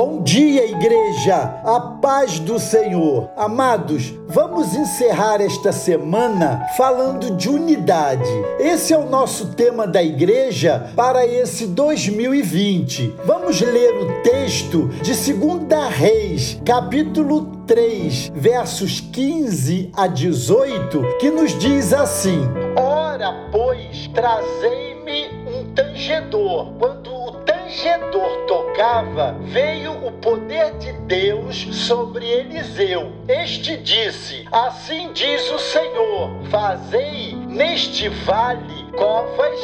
Bom dia, igreja! A paz do Senhor. Amados, vamos encerrar esta semana falando de unidade. Esse é o nosso tema da igreja para esse 2020. Vamos ler o texto de 2 Reis, capítulo 3, versos 15 a 18, que nos diz assim: Ora, pois, trazei-me um tangedor. Quando tangedor veio o poder de Deus sobre Eliseu. Este disse: Assim diz o Senhor: Fazei neste vale covas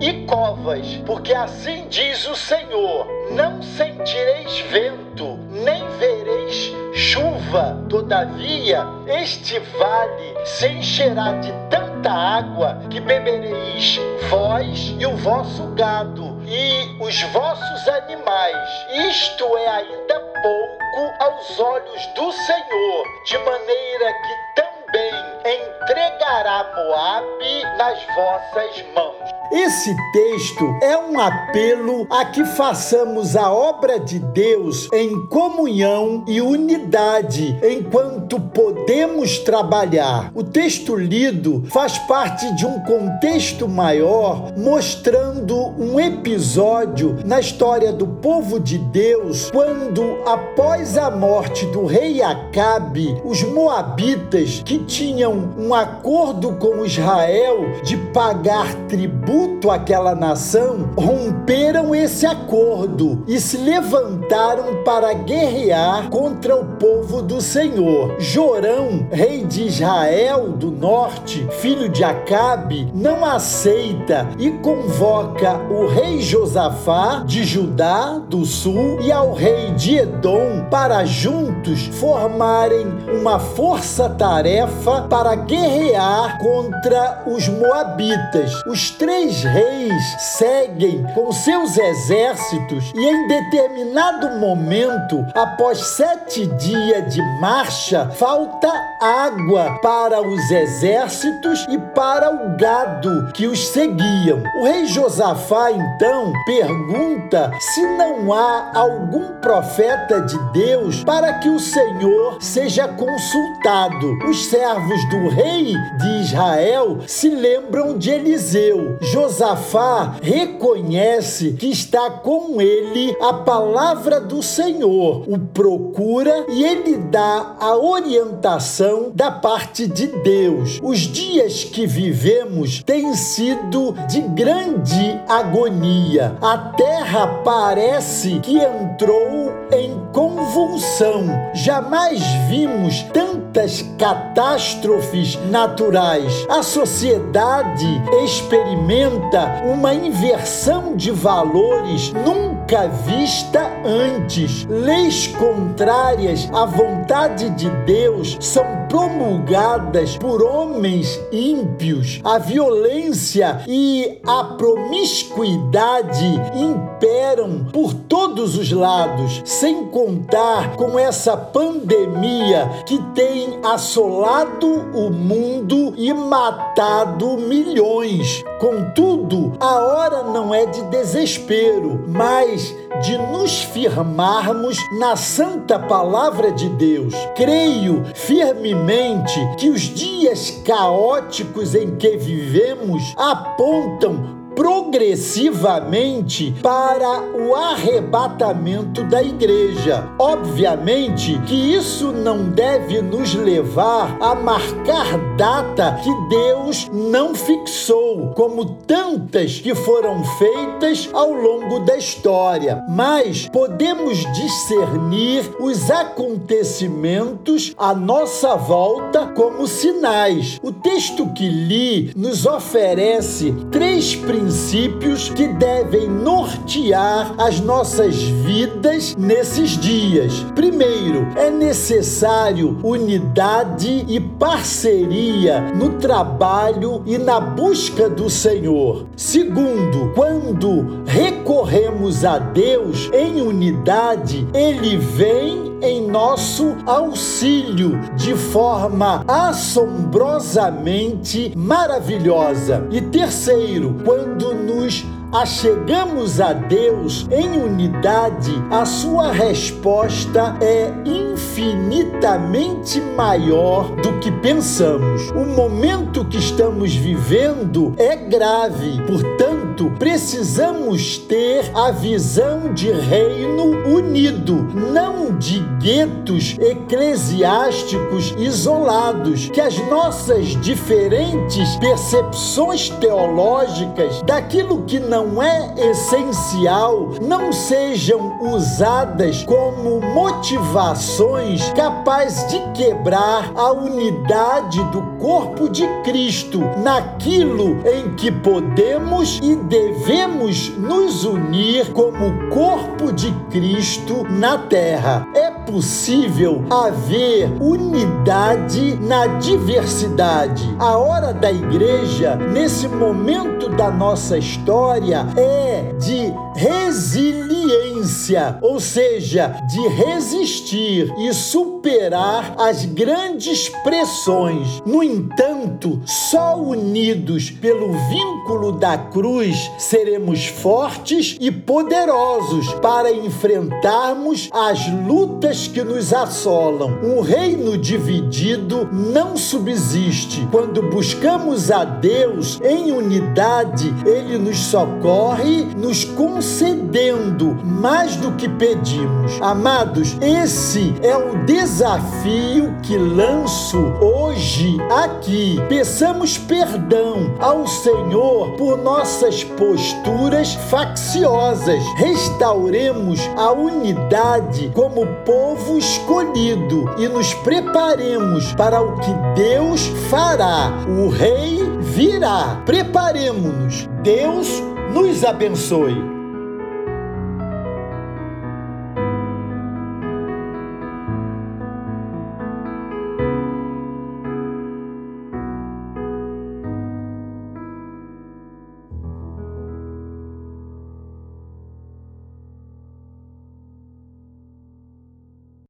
e covas, porque assim diz o Senhor: Não sentireis vento, nem vereis chuva. Todavia, este vale se encherá de tanta água que bebereis vós e o vosso gado e os vossos animais. Isto é ainda pouco aos olhos do Senhor, de maneira que também entregará Moabe nas vossas mãos. Esse texto é um apelo a que façamos a obra de Deus em comunhão e unidade enquanto podemos trabalhar. O texto lido faz parte de um contexto maior mostrando um episódio na história do povo de Deus quando, após a morte do rei Acabe, os moabitas que tinham um acordo com Israel de pagar tributo àquela nação romperam esse acordo e se levantaram para guerrear contra o povo do Senhor. Jorão, rei de Israel do norte, filho de Acabe, não aceita e convoca o rei Josafá de Judá do sul e ao rei de Edom para juntos formarem uma força-tarefa para guerrear contra os moabitas. Os três reis seguem com seus exércitos e, em determinado momento, após sete dias de marcha, falta água para os exércitos e para o gado que os seguiam. O rei Josafá então pergunta se não há algum profeta de Deus para que o Senhor seja consultado. Os servos do rei de Israel se lembram de Eliseu. Josafá reconhece que está com ele a palavra do Senhor, o procura e ele dá a orientação da parte de Deus. Os dias que vivemos têm sido de grande agonia. A terra parece que entrou em convulsão. Jamais vimos tantas catástrofes naturais. A sociedade experimenta uma inversão de valores nunca vista antes. Leis contrárias à vontade de Deus são promulgadas por homens ímpios. A violência e a promiscuidade imperam por todos os lados, sem contar com essa pandemia que tem assolado o mundo e matado milhões. Contudo, a hora não é de desespero, mas de nos firmarmos na santa palavra de Deus. Creio firmemente que os dias caóticos em que vivemos apontam progressivamente para o arrebatamento da igreja. Obviamente que isso não deve nos levar a marcar data que Deus não fixou, como tantas que foram feitas ao longo da história, mas podemos discernir os acontecimentos à nossa volta como sinais. O texto que li nos oferece três princípios princípios que devem nortear as nossas vidas nesses dias. Primeiro, é necessário unidade e parceria no trabalho e na busca do Senhor. Segundo, quando recorremos a Deus em unidade, Ele vem em nosso auxílio de forma assombrosamente maravilhosa. E terceiro, quando nos achegamos a Deus em unidade, a sua resposta é infinitamente maior do que pensamos. O momento que estamos vivendo é grave, portanto, precisamos ter a visão de reino unido, não de guetos eclesiásticos isolados, que as nossas diferentes percepções teológicas daquilo que não é essencial não sejam usadas como motivações capazes de quebrar a unidade do corpo de Cristo naquilo em que podemos e devemos nos unir como corpo de Cristo na terra. É possível haver unidade na diversidade. A hora da igreja, nesse momento da nossa história, é de resiliência, ou seja, de resistir e superar as grandes pressões. No entanto, só unidos pelo vínculo da cruz seremos fortes e poderosos para enfrentarmos as lutas que nos assolam. Um reino dividido não subsiste. Quando buscamos a Deus em unidade, ele nos socorre, nos concedendo mais do que pedimos. Amados, esse é o desafio que lanço hoje aqui. Peçamos perdão ao Senhor por nossas posturas facciosas. Restauremos a unidade como povo escolhido e nos preparemos para o que Deus fará. O Rei virá. Preparemos-nos. Deus nos abençoe.